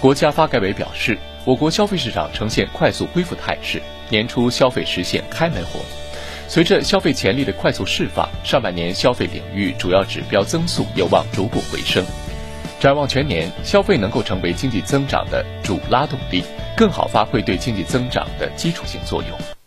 国家发改委表示我国消费市场呈现快速恢复态势年初消费实现开门红。随着消费潜力的快速释放上半年消费领域主要指标增速有望逐步回升。展望全年消费能够成为经济增长的主拉动力更好发挥对经济增长的基础性作用。